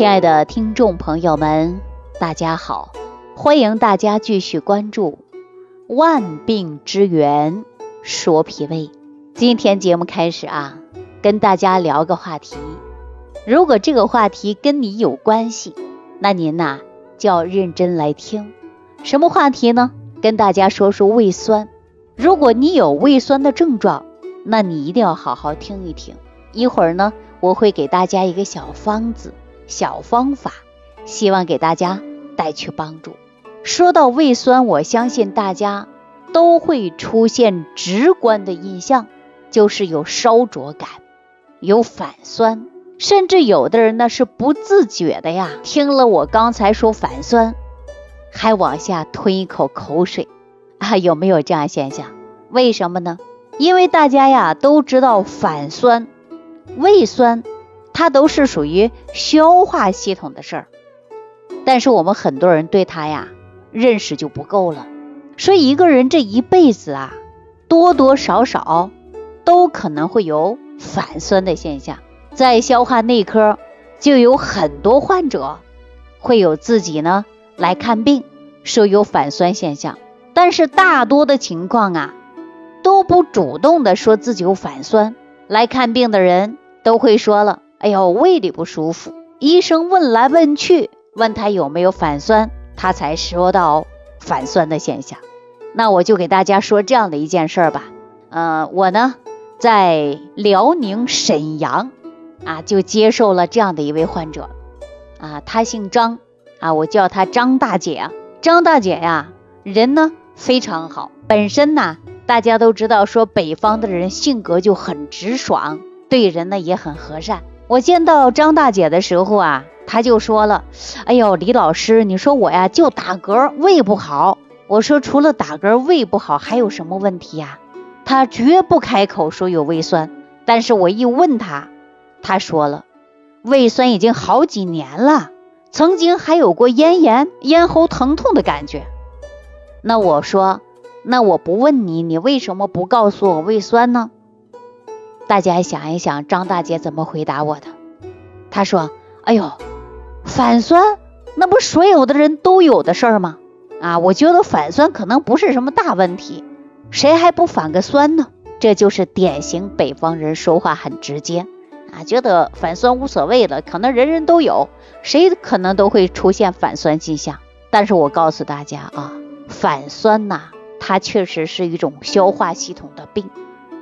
亲爱的听众朋友们，大家好，欢迎大家继续关注《万病之源说脾胃》。今天节目开始啊，跟大家聊个话题。如果这个话题跟你有关系，那您呐就要认真来听。什么话题呢？跟大家说说胃酸。如果你有胃酸的症状，那你一定要好好听一听。一会儿呢，我会给大家一个小方子、小方法，希望给大家带去帮助。说到胃酸，我相信大家都会出现直观的印象，就是有烧灼感，有反酸，甚至有的人呢是不自觉的呀，听了我刚才说反酸，还往下吞一口口水。啊，有没有这样现象？为什么呢？因为大家呀都知道反酸、胃酸，它都是属于消化系统的事儿，但是我们很多人对它呀认识就不够了。说一个人这一辈子啊，多多少少都可能会有反酸的现象，在消化内科就有很多患者会有自己呢来看病，说有反酸现象。但是大多的情况啊，都不主动的说自己有反酸，来看病的人都会说了，哎呦胃里不舒服，医生问来问去，问他有没有反酸，他才说到反酸的现象。那我就给大家说这样的一件事吧，嗯，我呢在辽宁沈阳啊，就接受了这样的一位患者，啊，他姓张，啊，我叫他张大姐啊，张大姐呀，人呢。非常好，本身呢，大家都知道，说北方的人性格就很直爽，对人呢也很和善。我见到张大姐的时候啊，她就说了：“哎呦，李老师，你说我呀就打嗝，胃不好。”我说：“除了打嗝，胃不好还有什么问题呀？”她绝不开口说有胃酸，但是我一问她，她说了，胃酸已经好几年了，曾经还有过咽炎、咽喉疼痛的感觉。那我说，那我不问你，你为什么不告诉我胃酸呢？大家想一想，张大姐怎么回答我的？她说：“哎呦，反酸那不所有的人都有的事儿吗？啊，我觉得反酸可能不是什么大问题，谁还不反个酸呢？这就是典型北方人说话很直接啊，觉得反酸无所谓了，可能人人都有，谁可能都会出现反酸迹象。但是我告诉大家啊。”反酸呐，它确实是一种消化系统的病。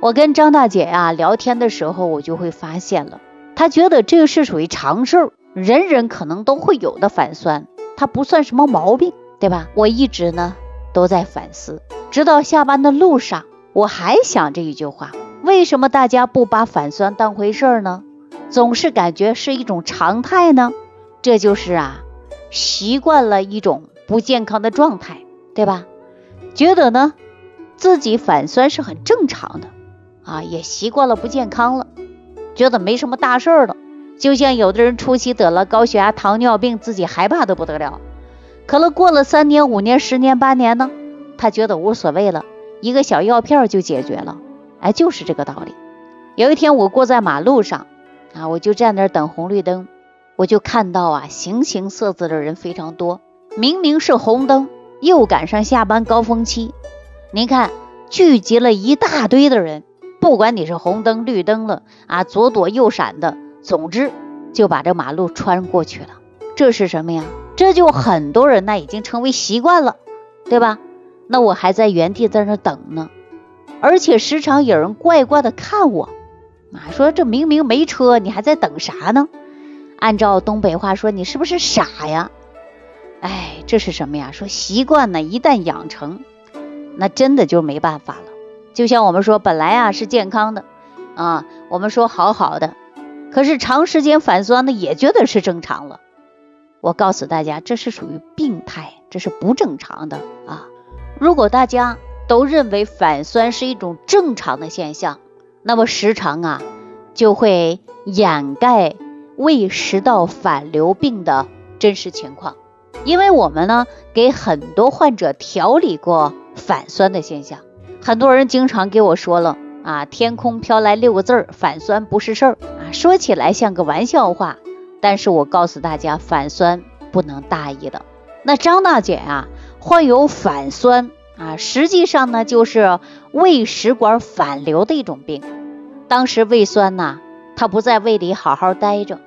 我跟张大姐呀聊天的时候，我就会发现了，她觉得这个是属于常事儿，人人可能都会有的反酸，它不算什么毛病，对吧？我一直呢都在反思，直到下班的路上，我还想这一句话：为什么大家不把反酸当回事儿呢？总是感觉是一种常态呢？这就是啊，习惯了一种不健康的状态。对吧？觉得呢，自己反酸是很正常的啊，也习惯了不健康了，觉得没什么大事儿了。就像有的人初期得了高血压、糖尿病，自己害怕的不得了，可了过了三年、五年、十年、八年呢，他觉得无所谓了，一个小药片就解决了。哎，就是这个道理。有一天我过在马路上啊，我就站那儿等红绿灯，我就看到啊，形形色色的人非常多，明明是红灯。又赶上下班高峰期，您看聚集了一大堆的人，不管你是红灯绿灯了啊，左躲右闪的，总之就把这马路穿过去了。这是什么呀？这就很多人那已经成为习惯了，对吧？那我还在原地在那等呢，而且时常有人怪怪的看我，啊，说这明明没车，你还在等啥呢？按照东北话说，你是不是傻呀？哎，这是什么呀？说习惯呢，一旦养成，那真的就没办法了。就像我们说，本来啊是健康的啊，我们说好好的，可是长时间反酸呢，也觉得是正常了。我告诉大家，这是属于病态，这是不正常的啊。如果大家都认为反酸是一种正常的现象，那么时常啊就会掩盖胃食道反流病的真实情况。因为我们呢给很多患者调理过反酸的现象，很多人经常给我说了啊，天空飘来六个字儿，反酸不是事儿啊，说起来像个玩笑话，但是我告诉大家，反酸不能大意的。那张大姐啊，患有反酸啊，实际上呢就是胃食管反流的一种病。当时胃酸呐，它不在胃里好好待着，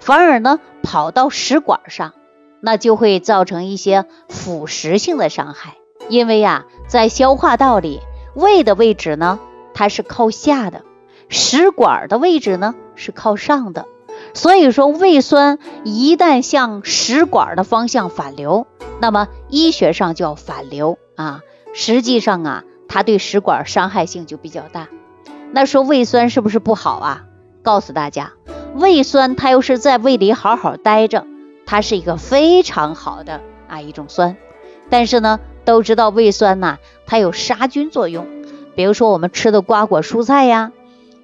反而呢跑到食管上，那就会造成一些腐蚀性的伤害。因为呀，在消化道里，胃的位置呢它是靠下的，食管的位置呢是靠上的。所以说，胃酸一旦向食管的方向反流，那么医学上叫反流啊。实际上啊，它对食管伤害性就比较大。那说胃酸是不是不好啊？告诉大家，胃酸它又是在胃里好好待着，它是一个非常好的啊一种酸。但是呢，都知道胃酸呐，它有杀菌作用。比如说我们吃的瓜果蔬菜呀，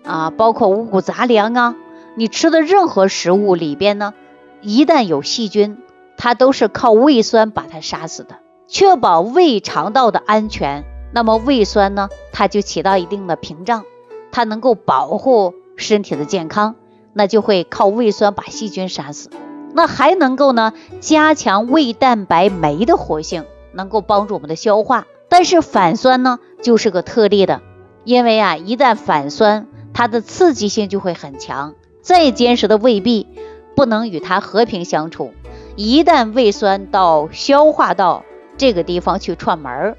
啊，包括五谷杂粮啊。你吃的任何食物里边呢，一旦有细菌，它都是靠胃酸把它杀死的，确保胃肠道的安全。那么胃酸呢，它就起到一定的屏障，它能够保护身体的健康，那就会靠胃酸把细菌杀死。那还能够呢，加强胃蛋白酶的活性，能够帮助我们的消化。但是反酸呢，就是个特例的，因为啊，一旦反酸，它的刺激性就会很强。再坚实的胃壁不能与它和平相处，一旦胃酸到消化道这个地方去串门儿，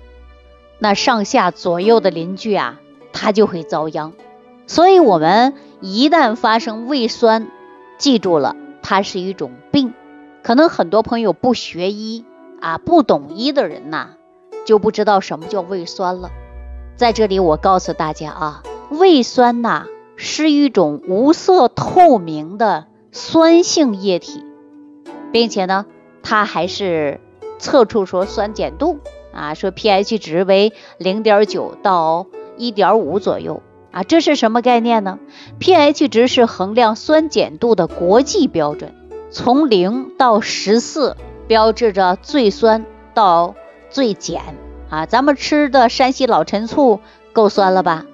那上下左右的邻居啊，它就会遭殃。所以，我们一旦发生胃酸，记住了，它是一种病。可能很多朋友不学医啊，不懂医的人呐，就不知道什么叫胃酸了。在这里，我告诉大家啊，胃酸呐。是一种无色透明的酸性液体，并且呢，它还是测出说酸碱度啊，说 pH 值为零点九到一点五左右啊，这是什么概念呢？pH 值是衡量酸碱度的国际标准，从零到十四标志着最酸到最碱啊。咱们吃的山西老陈醋够酸了吧？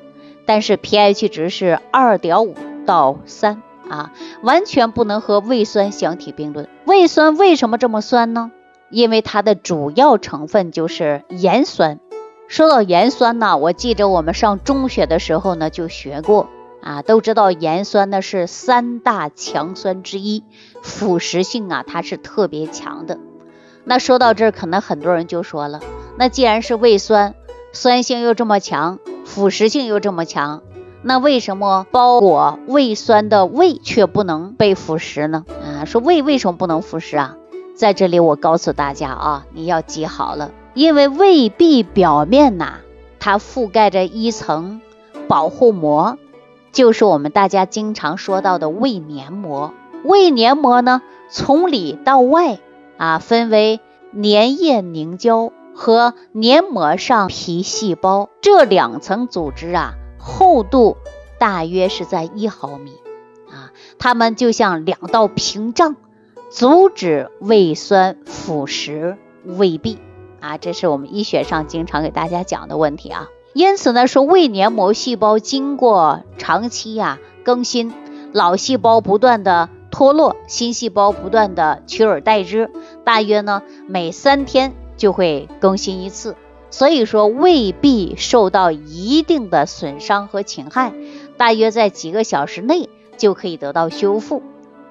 但是 pH 值是二点五到三啊，完全不能和胃酸相提并论。胃酸为什么这么酸呢？因为它的主要成分就是盐酸。说到盐酸呢，我记着我们上中学的时候呢就学过啊，都知道盐酸呢是三大强酸之一，腐蚀性啊它是特别强的。那说到这儿，可能很多人就说了，那既然是胃酸，酸性又这么强。腐蚀性又这么强，那为什么包裹胃酸的胃却不能被腐蚀呢？啊，说胃为什么不能腐蚀啊？在这里我告诉大家啊，你要记好了，因为胃壁表面呐，它覆盖着一层保护膜，就是我们大家经常说到的胃黏膜。胃黏膜呢，从里到外啊，分为粘液凝胶。和黏膜上皮细胞这两层组织啊，厚度大约是在一毫米啊，它们就像两道屏障，阻止胃酸腐蚀胃壁啊，这是我们医学上经常给大家讲的问题啊。因此呢，说胃黏膜细胞经过长期呀更新，老细胞不断的脱落，新细胞不断的取而代之，大约呢每三天。就会更新一次，所以说未必受到一定的损伤和侵害，大约在几个小时内就可以得到修复。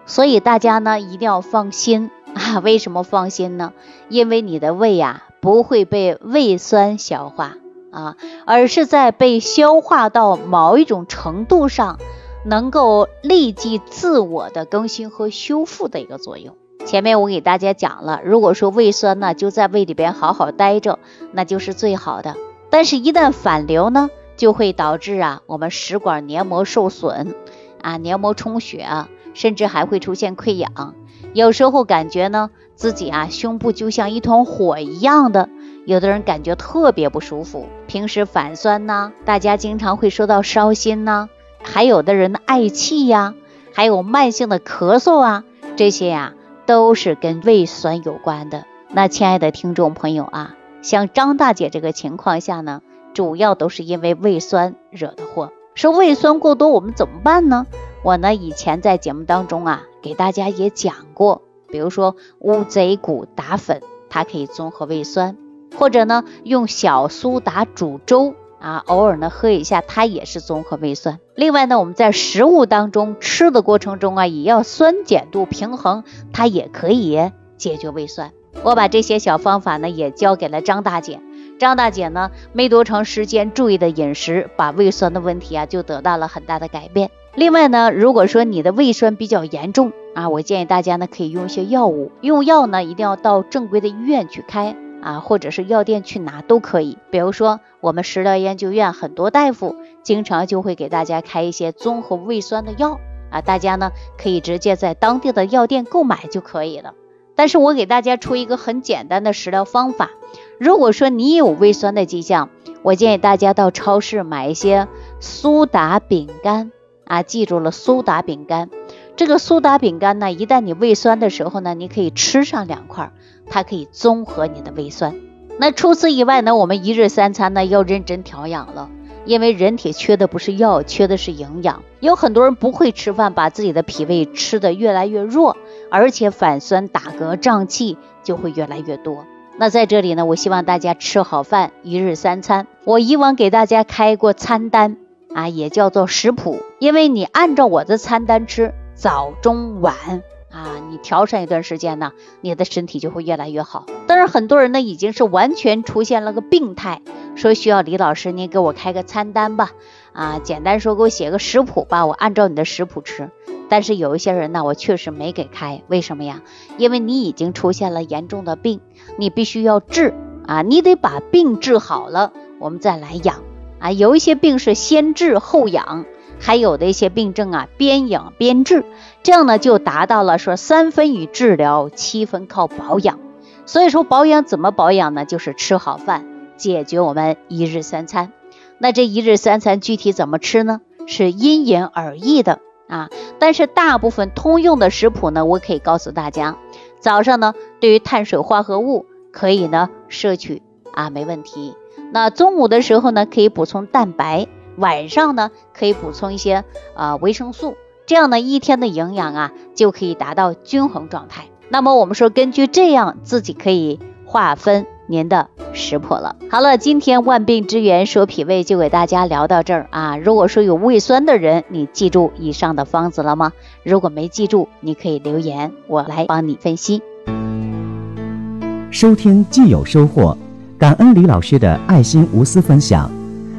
所以大家呢一定要放心啊！为什么放心呢？因为你的胃呀不会被胃酸消化啊，而是在被消化到某一种程度上，能够立即自我的更新和修复的一个作用。前面我给大家讲了，如果说胃酸呢就在胃里边好好待着，那就是最好的。但是，一旦反流呢，就会导致啊我们食管黏膜受损啊，黏膜充血啊，甚至还会出现溃疡。有时候感觉呢自己啊胸部就像一团火一样的，有的人感觉特别不舒服。平时反酸呐，大家经常会说到烧心呐，还有的人嗳气呀，还有慢性的咳嗽啊，这些呀。都是跟胃酸有关的。那亲爱的听众朋友啊，像张大姐这个情况下呢，主要都是因为胃酸惹的祸。说胃酸过多，我们怎么办呢？我呢以前在节目当中啊给大家也讲过，比如说乌贼骨打粉，它可以综合胃酸，或者呢用小苏打煮粥啊，偶尔呢喝一下，它也是综合胃酸。另外呢，我们在食物当中吃的过程中啊，也要酸碱度平衡，它也可以解决胃酸。我把这些小方法呢也交给了张大姐。张大姐呢，没多长时间注意的饮食，把胃酸的问题啊就得到了很大的改变。另外呢，如果说你的胃酸比较严重啊，我建议大家呢可以用一些药物，用药呢一定要到正规的医院去开啊，或者是药店去拿都可以。比如说我们食疗研究院很多大夫经常就会给大家开一些综合胃酸的药啊，大家呢可以直接在当地的药店购买就可以了。但是我给大家出一个很简单的食疗方法。如果说你有胃酸的迹象，我建议大家到超市买一些苏打饼干啊，记住了，苏打饼干。这个苏打饼干呢，一旦你胃酸的时候呢，你可以吃上两块，它可以综合你的胃酸。那除此以外呢，我们一日三餐呢要认真调养了，因为人体缺的不是药，缺的是营养。有很多人不会吃饭，把自己的脾胃吃得越来越弱，而且反酸、打嗝、胀气就会越来越多。那在这里呢，我希望大家吃好饭，一日三餐。我以往给大家开过餐单啊，也叫做食谱，因为你按照我的餐单吃，早中晚啊，你调上一段时间呢，你的身体就会越来越好。但是很多人呢，已经是完全出现了个病态，说需要李老师您给我开个餐单吧，啊，简单说给我写个食谱吧，我按照你的食谱吃。但是有一些人呢，我确实没给开，为什么呀？因为你已经出现了严重的病，你必须要治啊，你得把病治好了，我们再来养啊。有一些病是先治后养，还有的一些病症啊，边养边治，这样呢就达到了说三分与治疗，七分靠保养。所以说保养怎么保养呢？就是吃好饭，解决我们一日三餐。那这一日三餐具体怎么吃呢？是因人而异的。啊，但是大部分通用的食谱呢，我可以告诉大家，早上呢，对于碳水化合物可以呢摄取啊，没问题。那中午的时候呢，可以补充蛋白，晚上呢可以补充一些啊维生素，这样呢一天的营养啊就可以达到均衡状态。那么我们说，根据这样自己可以划分。您的食谱了。好了，今天万病之源说脾胃就给大家聊到这儿啊。如果说有胃酸的人，你记住以上的方子了吗？如果没记住，你可以留言，我来帮你分析。收听既有收获，感恩李老师的爱心无私分享。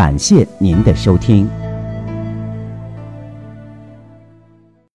感谢您的收听。